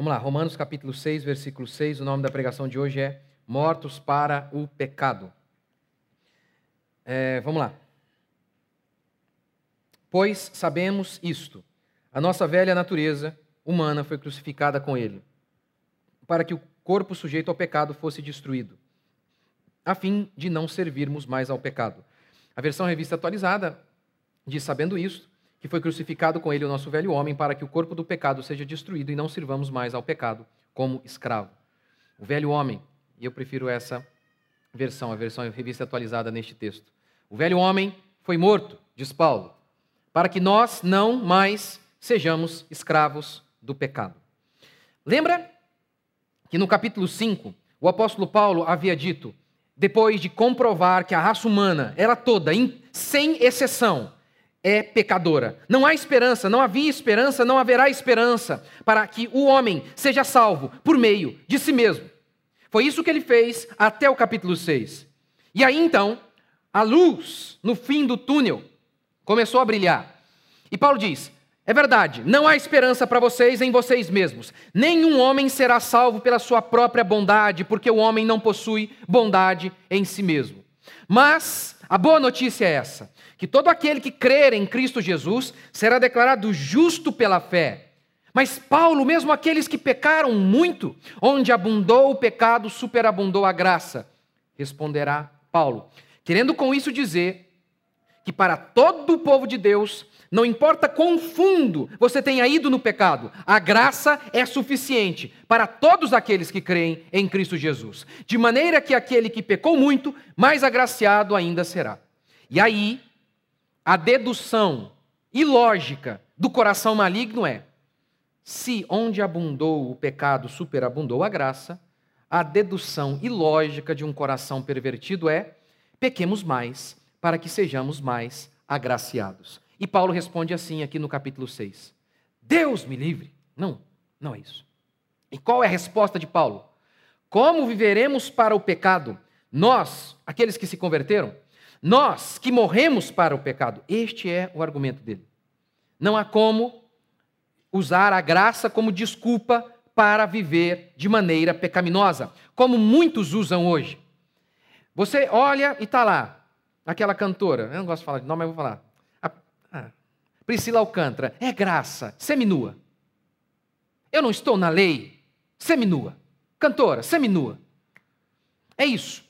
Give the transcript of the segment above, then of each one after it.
Vamos lá, Romanos capítulo 6, versículo 6. O nome da pregação de hoje é Mortos para o Pecado. É, vamos lá. Pois sabemos isto: a nossa velha natureza humana foi crucificada com ele, para que o corpo sujeito ao pecado fosse destruído, a fim de não servirmos mais ao pecado. A versão revista atualizada diz: sabendo isto, que foi crucificado com ele o nosso velho homem, para que o corpo do pecado seja destruído e não sirvamos mais ao pecado como escravo. O velho homem, e eu prefiro essa versão, a versão revista atualizada neste texto. O velho homem foi morto, diz Paulo, para que nós não mais sejamos escravos do pecado. Lembra que no capítulo 5, o apóstolo Paulo havia dito, depois de comprovar que a raça humana era toda, sem exceção, é pecadora. Não há esperança, não havia esperança, não haverá esperança para que o homem seja salvo por meio de si mesmo. Foi isso que ele fez até o capítulo 6. E aí então, a luz no fim do túnel começou a brilhar. E Paulo diz: é verdade, não há esperança para vocês em vocês mesmos. Nenhum homem será salvo pela sua própria bondade, porque o homem não possui bondade em si mesmo. Mas a boa notícia é essa: que todo aquele que crer em Cristo Jesus será declarado justo pela fé. Mas Paulo, mesmo aqueles que pecaram muito, onde abundou o pecado, superabundou a graça. Responderá Paulo, querendo com isso dizer que para todo o povo de Deus não importa quão fundo você tenha ido no pecado, a graça é suficiente para todos aqueles que creem em Cristo Jesus. De maneira que aquele que pecou muito, mais agraciado ainda será. E aí, a dedução ilógica do coração maligno é: se onde abundou o pecado superabundou a graça, a dedução ilógica de um coração pervertido é: pequemos mais para que sejamos mais agraciados. E Paulo responde assim aqui no capítulo 6. Deus me livre. Não, não é isso. E qual é a resposta de Paulo? Como viveremos para o pecado? Nós, aqueles que se converteram, nós que morremos para o pecado. Este é o argumento dele. Não há como usar a graça como desculpa para viver de maneira pecaminosa, como muitos usam hoje. Você olha e está lá, aquela cantora, eu não gosto de falar de nome, mas vou falar. Priscila Alcântara, é graça, seminua. Eu não estou na lei, seminua. Cantora, seminua. É isso.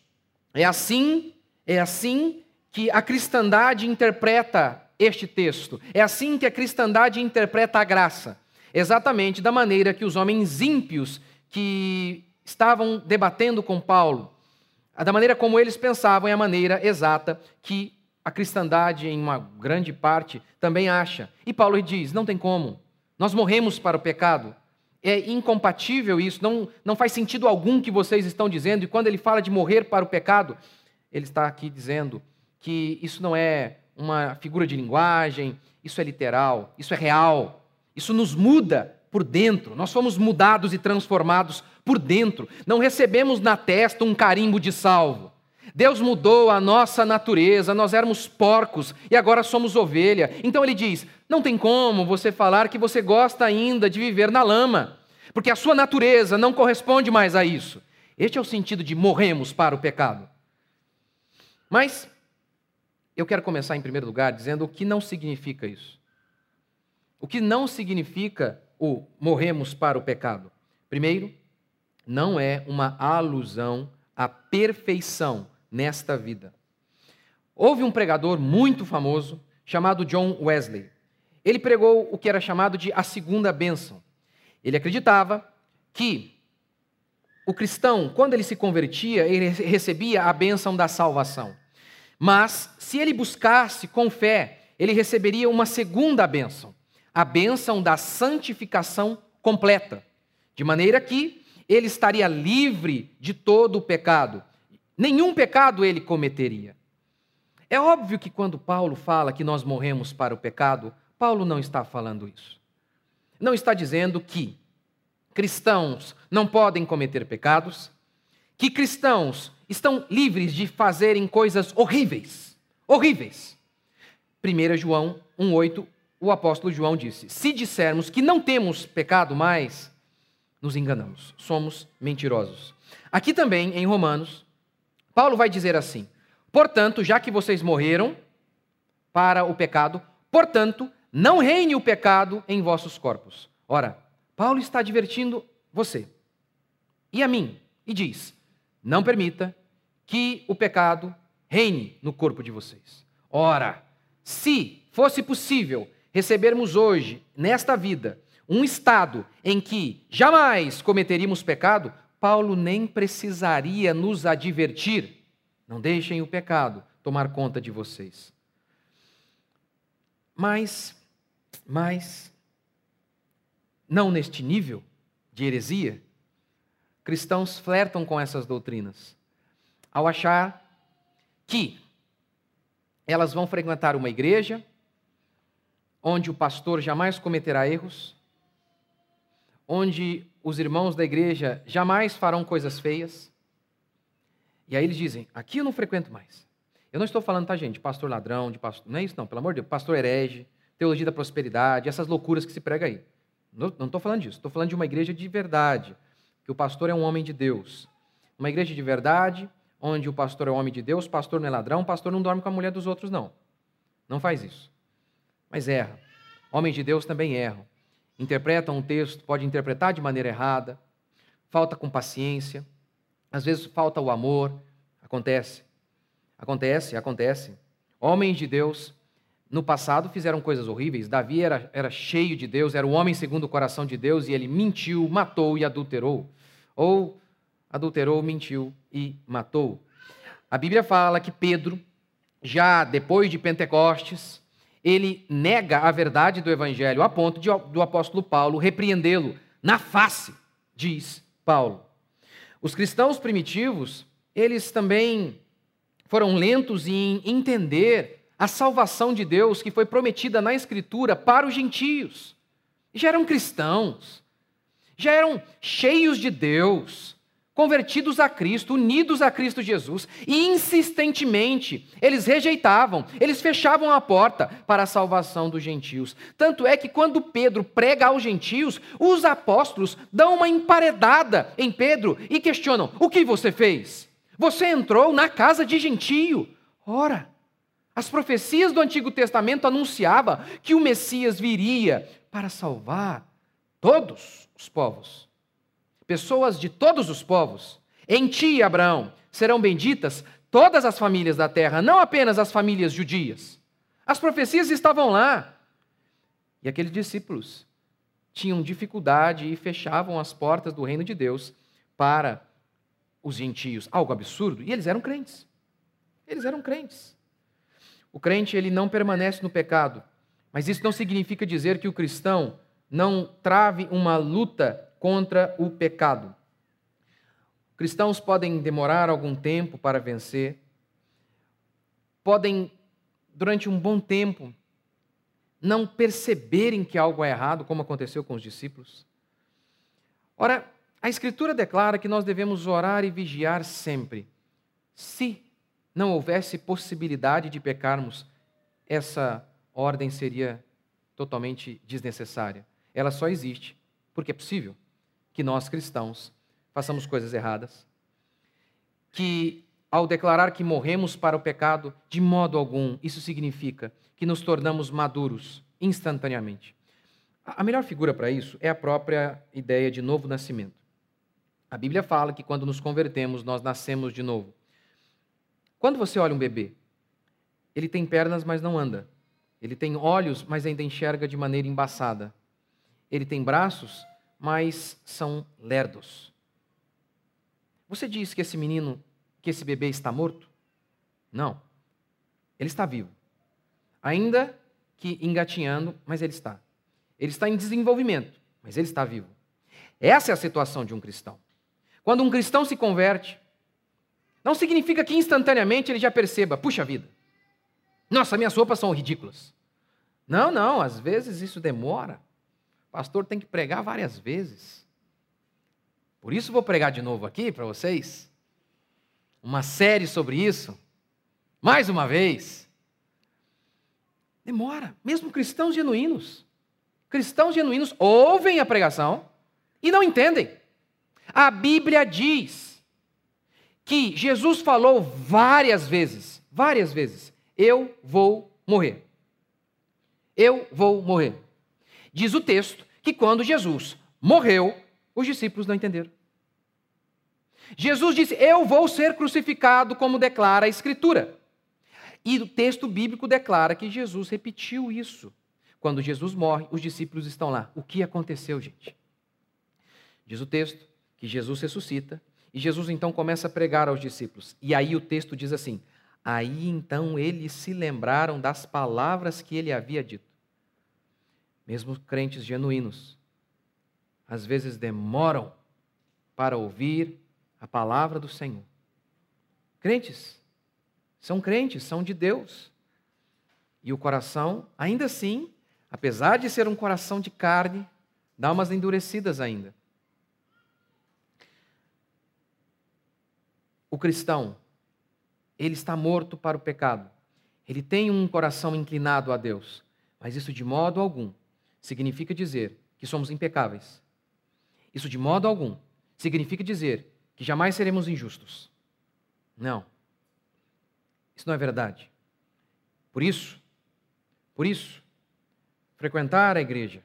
É assim, é assim que a cristandade interpreta este texto. É assim que a cristandade interpreta a graça. Exatamente da maneira que os homens ímpios que estavam debatendo com Paulo, da maneira como eles pensavam, é a maneira exata que a cristandade, em uma grande parte, também acha. E Paulo diz: não tem como. Nós morremos para o pecado. É incompatível isso, não, não faz sentido algum que vocês estão dizendo. E quando ele fala de morrer para o pecado, ele está aqui dizendo que isso não é uma figura de linguagem, isso é literal, isso é real, isso nos muda por dentro. Nós fomos mudados e transformados por dentro. Não recebemos na testa um carimbo de salvo. Deus mudou a nossa natureza, nós éramos porcos e agora somos ovelha. Então ele diz: não tem como você falar que você gosta ainda de viver na lama, porque a sua natureza não corresponde mais a isso. Este é o sentido de morremos para o pecado. Mas eu quero começar em primeiro lugar dizendo o que não significa isso. O que não significa o morremos para o pecado? Primeiro, não é uma alusão à perfeição nesta vida. Houve um pregador muito famoso chamado John Wesley. Ele pregou o que era chamado de a segunda bênção. Ele acreditava que o cristão, quando ele se convertia, ele recebia a bênção da salvação. Mas, se ele buscasse com fé, ele receberia uma segunda bênção, a bênção da santificação completa, de maneira que ele estaria livre de todo o pecado, nenhum pecado ele cometeria. É óbvio que quando Paulo fala que nós morremos para o pecado, Paulo não está falando isso. Não está dizendo que cristãos não podem cometer pecados, que cristãos estão livres de fazerem coisas horríveis. Horríveis. 1 João 1,8, o apóstolo João disse: Se dissermos que não temos pecado mais, nos enganamos, somos mentirosos. Aqui também, em Romanos, Paulo vai dizer assim: Portanto, já que vocês morreram para o pecado, portanto, não reine o pecado em vossos corpos. Ora, Paulo está divertindo você e a mim e diz: Não permita que o pecado reine no corpo de vocês. Ora, se fosse possível recebermos hoje, nesta vida, um estado em que jamais cometeríamos pecado, Paulo nem precisaria nos advertir. Não deixem o pecado tomar conta de vocês. Mas, mas, não neste nível de heresia, cristãos flertam com essas doutrinas ao achar que elas vão frequentar uma igreja onde o pastor jamais cometerá erros, onde os irmãos da igreja jamais farão coisas feias. E aí eles dizem: aqui eu não frequento mais. Eu não estou falando, tá, gente, pastor ladrão, de pastor. Não é isso, não, pelo amor de Deus. Pastor herege, teologia da prosperidade, essas loucuras que se prega aí. Não estou falando disso. Estou falando de uma igreja de verdade, que o pastor é um homem de Deus. Uma igreja de verdade, onde o pastor é homem de Deus, pastor não é ladrão, pastor não dorme com a mulher dos outros, não. Não faz isso. Mas erra. Homens de Deus também erram. Interpretam um texto, pode interpretar de maneira errada, falta com paciência, às vezes falta o amor. Acontece. Acontece, acontece. Homens de Deus, no passado, fizeram coisas horríveis. Davi era, era cheio de Deus, era o homem segundo o coração de Deus e ele mentiu, matou e adulterou. Ou adulterou, mentiu e matou. A Bíblia fala que Pedro, já depois de Pentecostes, ele nega a verdade do Evangelho a ponto de, do apóstolo Paulo repreendê-lo na face, diz Paulo. Os cristãos primitivos, eles também foram lentos em entender a salvação de Deus que foi prometida na Escritura para os gentios. Já eram cristãos, já eram cheios de Deus, convertidos a Cristo, unidos a Cristo Jesus, e insistentemente eles rejeitavam, eles fechavam a porta para a salvação dos gentios. Tanto é que quando Pedro prega aos gentios, os apóstolos dão uma emparedada em Pedro e questionam: O que você fez? Você entrou na casa de gentio. Ora, as profecias do Antigo Testamento anunciavam que o Messias viria para salvar todos os povos. Pessoas de todos os povos. Em ti, Abraão, serão benditas todas as famílias da terra, não apenas as famílias judias. As profecias estavam lá. E aqueles discípulos tinham dificuldade e fechavam as portas do reino de Deus para os gentios, algo absurdo, e eles eram crentes. Eles eram crentes. O crente ele não permanece no pecado, mas isso não significa dizer que o cristão não trave uma luta contra o pecado. Cristãos podem demorar algum tempo para vencer, podem, durante um bom tempo, não perceberem que algo é errado, como aconteceu com os discípulos. Ora, a Escritura declara que nós devemos orar e vigiar sempre. Se não houvesse possibilidade de pecarmos, essa ordem seria totalmente desnecessária. Ela só existe porque é possível que nós cristãos façamos coisas erradas, que ao declarar que morremos para o pecado, de modo algum, isso significa que nos tornamos maduros instantaneamente. A melhor figura para isso é a própria ideia de novo nascimento. A Bíblia fala que quando nos convertemos, nós nascemos de novo. Quando você olha um bebê, ele tem pernas, mas não anda. Ele tem olhos, mas ainda enxerga de maneira embaçada. Ele tem braços, mas são lerdos. Você diz que esse menino, que esse bebê está morto? Não. Ele está vivo. Ainda que engatinhando, mas ele está. Ele está em desenvolvimento, mas ele está vivo. Essa é a situação de um cristão. Quando um cristão se converte, não significa que instantaneamente ele já perceba, puxa vida, nossa, minhas roupas são ridículas. Não, não, às vezes isso demora. Pastor tem que pregar várias vezes. Por isso vou pregar de novo aqui para vocês. Uma série sobre isso. Mais uma vez. Demora, mesmo cristãos genuínos. Cristãos genuínos ouvem a pregação e não entendem. A Bíblia diz que Jesus falou várias vezes, várias vezes: Eu vou morrer. Eu vou morrer. Diz o texto que quando Jesus morreu, os discípulos não entenderam. Jesus disse: Eu vou ser crucificado, como declara a Escritura. E o texto bíblico declara que Jesus repetiu isso. Quando Jesus morre, os discípulos estão lá. O que aconteceu, gente? Diz o texto que Jesus ressuscita e Jesus então começa a pregar aos discípulos. E aí o texto diz assim: Aí então eles se lembraram das palavras que ele havia dito. Mesmo crentes genuínos, às vezes demoram para ouvir a palavra do Senhor. Crentes, são crentes, são de Deus. E o coração, ainda assim, apesar de ser um coração de carne, dá umas endurecidas ainda. O cristão, ele está morto para o pecado. Ele tem um coração inclinado a Deus. Mas isso de modo algum significa dizer que somos impecáveis. Isso de modo algum significa dizer que jamais seremos injustos. Não. Isso não é verdade. Por isso, por isso, frequentar a igreja,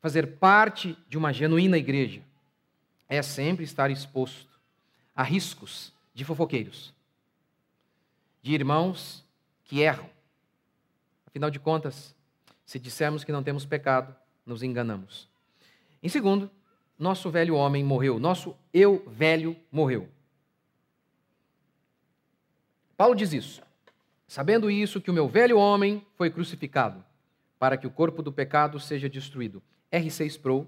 fazer parte de uma genuína igreja, é sempre estar exposto a riscos de fofoqueiros, de irmãos que erram. Afinal de contas, se dissermos que não temos pecado, nos enganamos. Em segundo, nosso velho homem morreu, nosso eu velho morreu. Paulo diz isso. Sabendo isso, que o meu velho homem foi crucificado, para que o corpo do pecado seja destruído. R6 Pro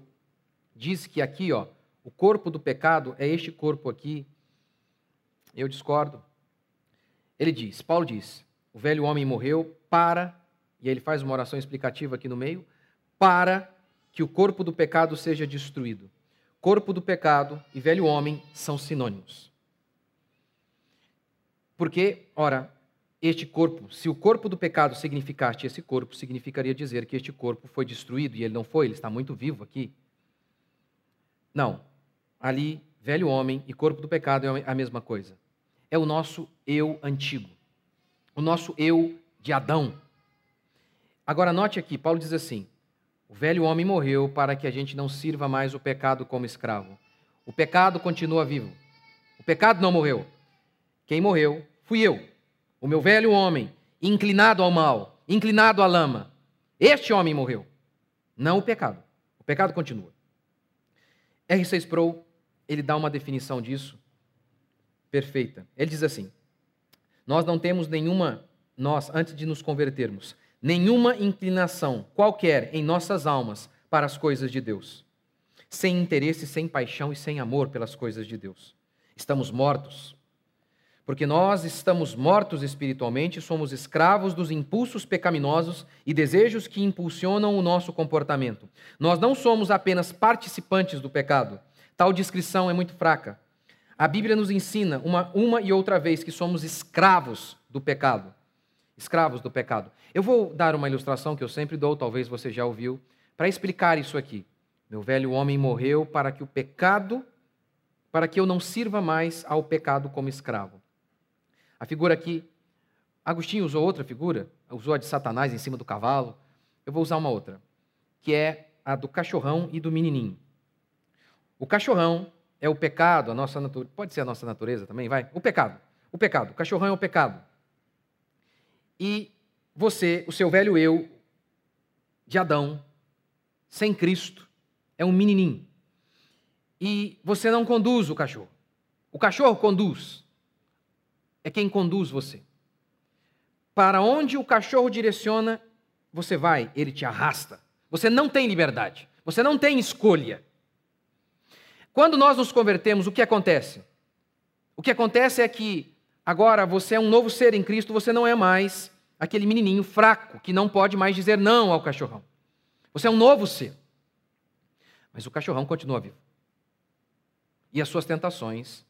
diz que aqui, ó, o corpo do pecado é este corpo aqui. Eu discordo. Ele diz, Paulo diz, o velho homem morreu para, e ele faz uma oração explicativa aqui no meio, para que o corpo do pecado seja destruído corpo do pecado e velho homem são sinônimos. Porque, ora, este corpo, se o corpo do pecado significasse esse corpo, significaria dizer que este corpo foi destruído e ele não foi, ele está muito vivo aqui. Não. Ali, velho homem e corpo do pecado é a mesma coisa. É o nosso eu antigo. O nosso eu de Adão. Agora, note aqui, Paulo diz assim: o velho homem morreu para que a gente não sirva mais o pecado como escravo. O pecado continua vivo. O pecado não morreu. Quem morreu fui eu, o meu velho homem, inclinado ao mal, inclinado à lama. Este homem morreu, não o pecado. O pecado continua. R6 Pro, ele dá uma definição disso perfeita. Ele diz assim: Nós não temos nenhuma, nós, antes de nos convertermos, nenhuma inclinação qualquer em nossas almas para as coisas de Deus, sem interesse, sem paixão e sem amor pelas coisas de Deus. Estamos mortos. Porque nós estamos mortos espiritualmente, somos escravos dos impulsos pecaminosos e desejos que impulsionam o nosso comportamento. Nós não somos apenas participantes do pecado. Tal descrição é muito fraca. A Bíblia nos ensina uma, uma e outra vez que somos escravos do pecado escravos do pecado. Eu vou dar uma ilustração que eu sempre dou, talvez você já ouviu, para explicar isso aqui. Meu velho homem morreu para que o pecado, para que eu não sirva mais ao pecado como escravo. A figura aqui, Agostinho usou outra figura, usou a de Satanás em cima do cavalo. Eu vou usar uma outra, que é a do cachorrão e do menininho. O cachorrão é o pecado, a nossa natureza, pode ser a nossa natureza também, vai? O pecado. O pecado. O cachorrão é o pecado e você, o seu velho eu de Adão, sem Cristo, é um menininho. E você não conduz o cachorro. O cachorro conduz. É quem conduz você. Para onde o cachorro direciona, você vai, ele te arrasta. Você não tem liberdade. Você não tem escolha. Quando nós nos convertemos, o que acontece? O que acontece é que Agora você é um novo ser em Cristo, você não é mais aquele menininho fraco que não pode mais dizer não ao cachorrão. Você é um novo ser. Mas o cachorrão continua vivo. E as suas tentações,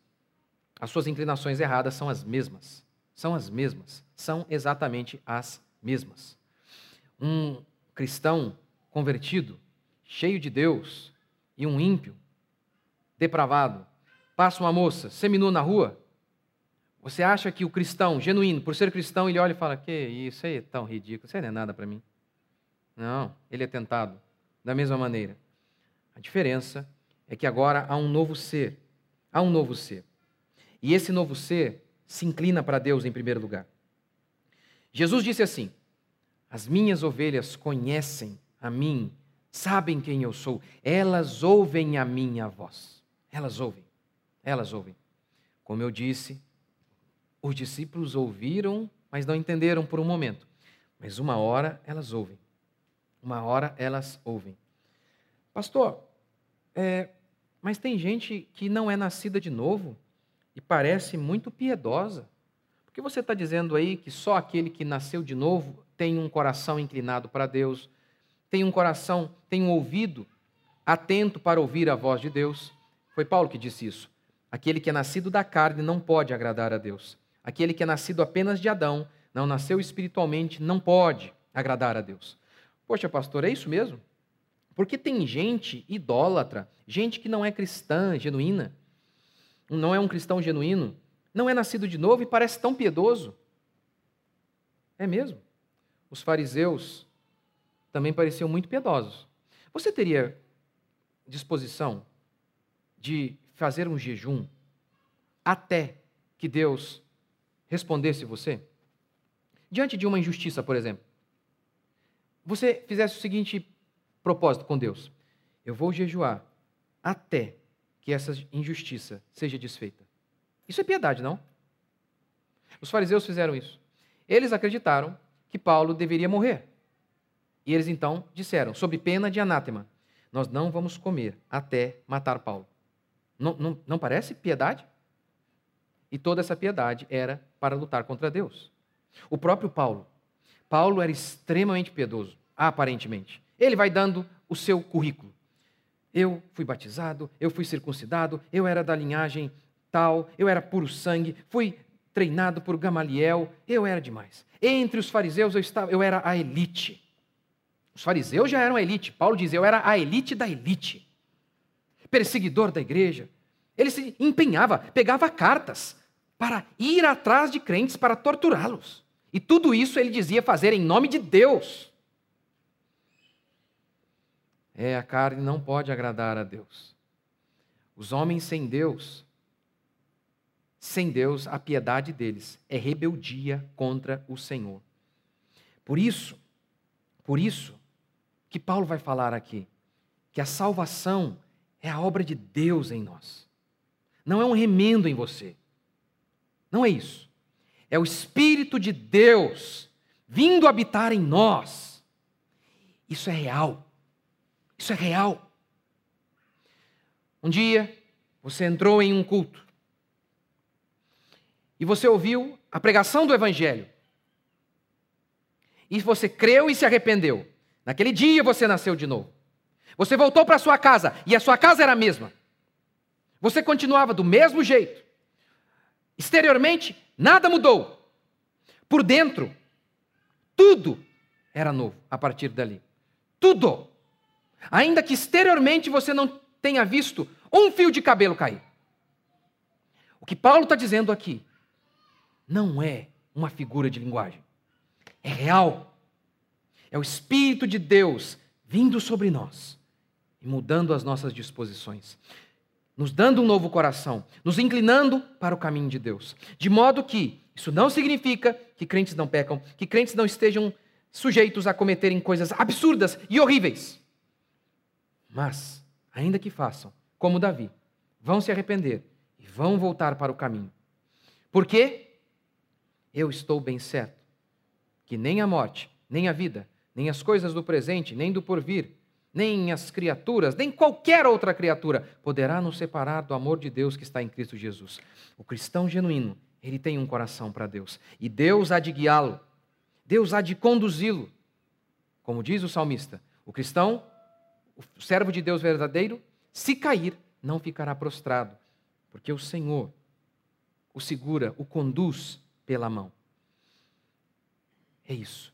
as suas inclinações erradas são as mesmas. São as mesmas. São exatamente as mesmas. Um cristão convertido, cheio de Deus, e um ímpio, depravado, passa uma moça seminua na rua, você acha que o cristão genuíno, por ser cristão, ele olha e fala: Que isso aí é tão ridículo, isso aí não é nada para mim. Não, ele é tentado da mesma maneira. A diferença é que agora há um novo ser. Há um novo ser. E esse novo ser se inclina para Deus em primeiro lugar. Jesus disse assim: As minhas ovelhas conhecem a mim, sabem quem eu sou, elas ouvem a minha voz. Elas ouvem, elas ouvem. Como eu disse, os discípulos ouviram, mas não entenderam por um momento. Mas uma hora elas ouvem. Uma hora elas ouvem. Pastor, é, mas tem gente que não é nascida de novo e parece muito piedosa. Por que você está dizendo aí que só aquele que nasceu de novo tem um coração inclinado para Deus, tem um coração, tem um ouvido atento para ouvir a voz de Deus? Foi Paulo que disse isso. Aquele que é nascido da carne não pode agradar a Deus. Aquele que é nascido apenas de Adão, não nasceu espiritualmente, não pode agradar a Deus. Poxa, pastor, é isso mesmo? Porque tem gente idólatra, gente que não é cristã genuína, não é um cristão genuíno, não é nascido de novo e parece tão piedoso. É mesmo. Os fariseus também pareciam muito piedosos. Você teria disposição de fazer um jejum até que Deus respondesse você? Diante de uma injustiça, por exemplo você fizesse o seguinte propósito com Deus: eu vou jejuar até que essa injustiça seja desfeita. Isso é piedade, não? Os fariseus fizeram isso. Eles acreditaram que Paulo deveria morrer. E eles então disseram, sob pena de anátema: Nós não vamos comer até matar Paulo. Não, não, não parece piedade? E toda essa piedade era para lutar contra Deus. O próprio Paulo Paulo era extremamente piedoso, aparentemente. Ele vai dando o seu currículo. Eu fui batizado, eu fui circuncidado, eu era da linhagem tal, eu era puro sangue, fui treinado por Gamaliel, eu era demais. Entre os fariseus eu estava, eu era a elite. Os fariseus já eram a elite. Paulo diz: "Eu era a elite da elite". Perseguidor da igreja. Ele se empenhava, pegava cartas para ir atrás de crentes para torturá-los. E tudo isso ele dizia fazer em nome de Deus. É, a carne não pode agradar a Deus. Os homens sem Deus, sem Deus, a piedade deles é rebeldia contra o Senhor. Por isso, por isso que Paulo vai falar aqui, que a salvação é a obra de Deus em nós. Não é um remendo em você. Não é isso. É o Espírito de Deus vindo habitar em nós. Isso é real. Isso é real. Um dia, você entrou em um culto e você ouviu a pregação do Evangelho. E você creu e se arrependeu. Naquele dia você nasceu de novo. Você voltou para sua casa e a sua casa era a mesma. Você continuava do mesmo jeito. Exteriormente, Nada mudou. Por dentro, tudo era novo a partir dali. Tudo. Ainda que exteriormente você não tenha visto um fio de cabelo cair. O que Paulo está dizendo aqui não é uma figura de linguagem. É real. É o Espírito de Deus vindo sobre nós e mudando as nossas disposições nos dando um novo coração, nos inclinando para o caminho de Deus. De modo que isso não significa que crentes não pecam, que crentes não estejam sujeitos a cometerem coisas absurdas e horríveis. Mas, ainda que façam, como Davi, vão se arrepender e vão voltar para o caminho. Por quê? Eu estou bem certo que nem a morte, nem a vida, nem as coisas do presente, nem do porvir, nem as criaturas, nem qualquer outra criatura poderá nos separar do amor de Deus que está em Cristo Jesus. O cristão genuíno, ele tem um coração para Deus, e Deus há de guiá-lo, Deus há de conduzi-lo. Como diz o salmista, o cristão, o servo de Deus verdadeiro, se cair, não ficará prostrado, porque o Senhor o segura, o conduz pela mão. É isso.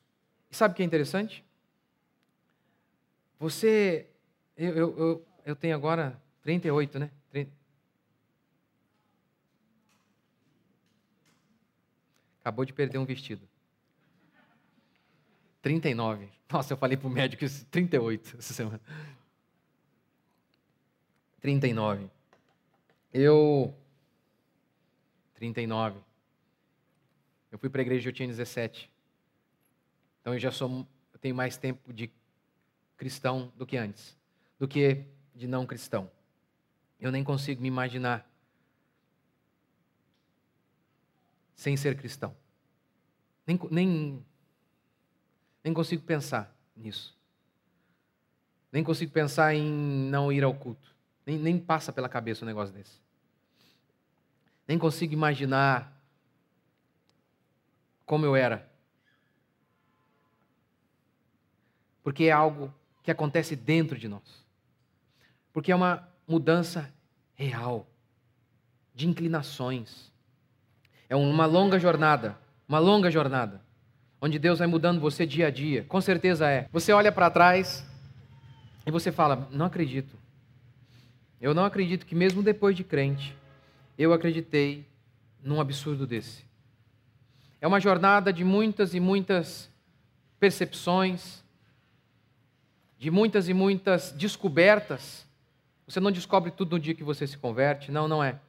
E sabe o que é interessante? Você, eu, eu, eu, eu tenho agora 38, né? 30... Acabou de perder um vestido. 39. Nossa, eu falei para o médico isso, 38 essa semana. 39. Eu. 39. Eu fui para a igreja, e eu tinha 17. Então eu já sou, eu tenho mais tempo de cristão do que antes, do que de não cristão. Eu nem consigo me imaginar sem ser cristão. Nem, nem, nem consigo pensar nisso. Nem consigo pensar em não ir ao culto. Nem, nem passa pela cabeça um negócio desse. Nem consigo imaginar como eu era. Porque é algo que acontece dentro de nós. Porque é uma mudança real, de inclinações. É uma longa jornada, uma longa jornada, onde Deus vai mudando você dia a dia. Com certeza é. Você olha para trás e você fala: Não acredito. Eu não acredito que, mesmo depois de crente, eu acreditei num absurdo desse. É uma jornada de muitas e muitas percepções, de muitas e muitas descobertas. Você não descobre tudo no dia que você se converte, não, não é.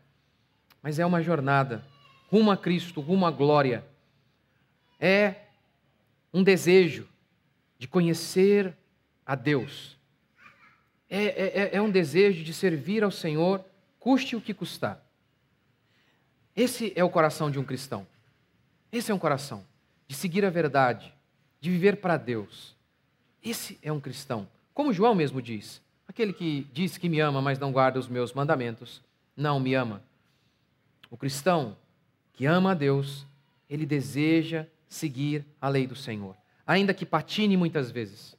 Mas é uma jornada rumo a Cristo, rumo à glória. É um desejo de conhecer a Deus. É, é, é, é um desejo de servir ao Senhor, custe o que custar. Esse é o coração de um cristão. Esse é um coração de seguir a verdade, de viver para Deus. Esse é um cristão. Como João mesmo diz: aquele que diz que me ama, mas não guarda os meus mandamentos, não me ama. O cristão que ama a Deus, ele deseja seguir a lei do Senhor, ainda que patine muitas vezes,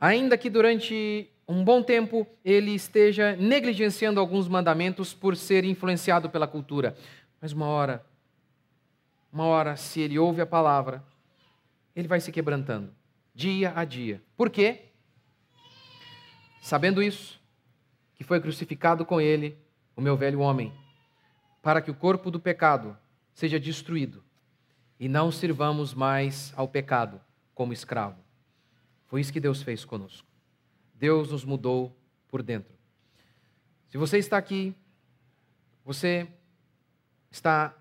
ainda que durante um bom tempo ele esteja negligenciando alguns mandamentos por ser influenciado pela cultura, mas uma hora, uma hora, se ele ouve a palavra, ele vai se quebrantando, dia a dia. Por quê? Sabendo isso, que foi crucificado com ele o meu velho homem, para que o corpo do pecado seja destruído e não sirvamos mais ao pecado como escravo. Foi isso que Deus fez conosco. Deus nos mudou por dentro. Se você está aqui, você está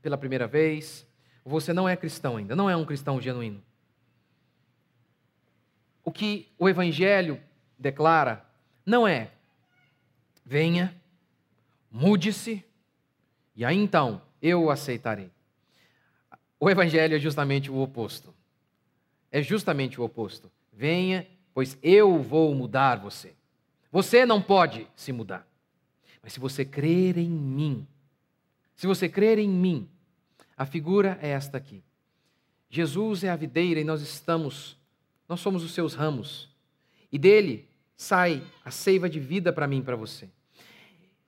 pela primeira vez, você não é cristão ainda, não é um cristão genuíno. O que o Evangelho declara não é venha, mude-se, e aí então eu o aceitarei. O Evangelho é justamente o oposto. É justamente o oposto. Venha, pois eu vou mudar você. Você não pode se mudar. Mas se você crer em mim, se você crer em mim, a figura é esta aqui. Jesus é a videira e nós estamos, nós somos os seus ramos. E dele sai a seiva de vida para mim e para você.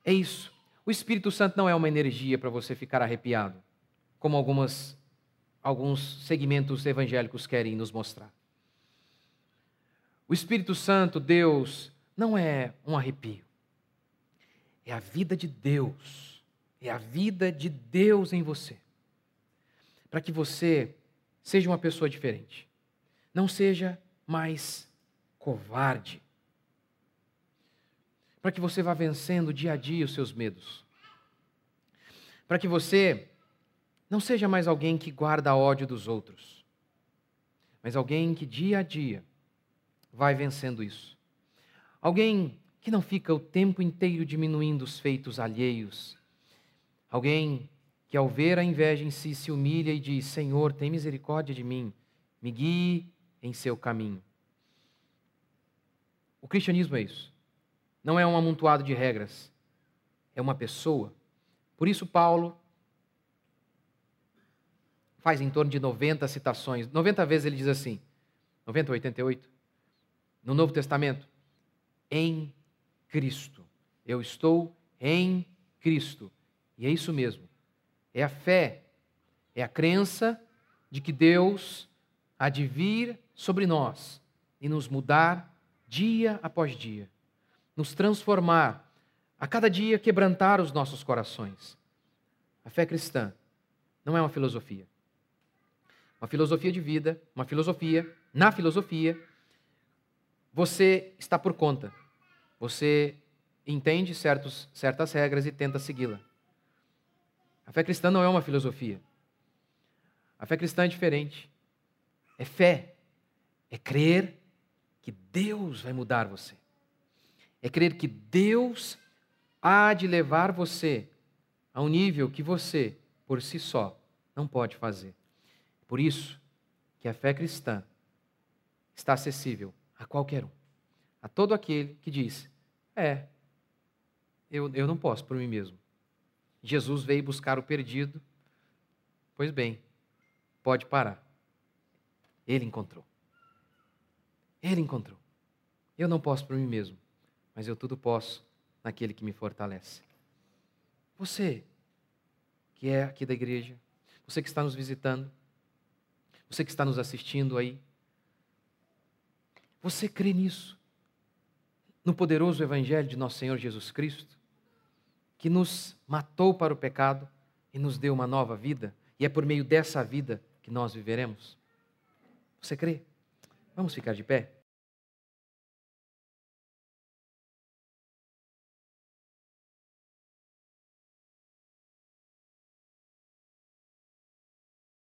É isso. O Espírito Santo não é uma energia para você ficar arrepiado, como algumas, alguns segmentos evangélicos querem nos mostrar. O Espírito Santo, Deus, não é um arrepio. É a vida de Deus. É a vida de Deus em você. Para que você seja uma pessoa diferente. Não seja mais covarde para que você vá vencendo dia a dia os seus medos. Para que você não seja mais alguém que guarda ódio dos outros, mas alguém que dia a dia vai vencendo isso. Alguém que não fica o tempo inteiro diminuindo os feitos alheios. Alguém que, ao ver a inveja em si, se humilha e diz: Senhor, tem misericórdia de mim, me guie em seu caminho. O cristianismo é isso. Não é um amontoado de regras, é uma pessoa. Por isso, Paulo faz em torno de 90 citações. 90 vezes ele diz assim, 90 ou 88, no Novo Testamento, em Cristo. Eu estou em Cristo. E é isso mesmo. É a fé, é a crença de que Deus há de vir sobre nós e nos mudar dia após dia nos transformar, a cada dia quebrantar os nossos corações. A fé cristã não é uma filosofia, uma filosofia de vida, uma filosofia, na filosofia, você está por conta. Você entende certos, certas regras e tenta segui-la. A fé cristã não é uma filosofia. A fé cristã é diferente. É fé. É crer que Deus vai mudar você. É crer que Deus há de levar você a um nível que você, por si só, não pode fazer. Por isso que a fé cristã está acessível a qualquer um. A todo aquele que diz: É, eu, eu não posso por mim mesmo. Jesus veio buscar o perdido. Pois bem, pode parar. Ele encontrou. Ele encontrou. Eu não posso por mim mesmo, mas eu tudo posso naquele que me fortalece. Você, que é aqui da igreja, você que está nos visitando, você que está nos assistindo aí, você crê nisso? No poderoso Evangelho de nosso Senhor Jesus Cristo, que nos matou para o pecado e nos deu uma nova vida, e é por meio dessa vida que nós viveremos? Você crê? Vamos ficar de pé?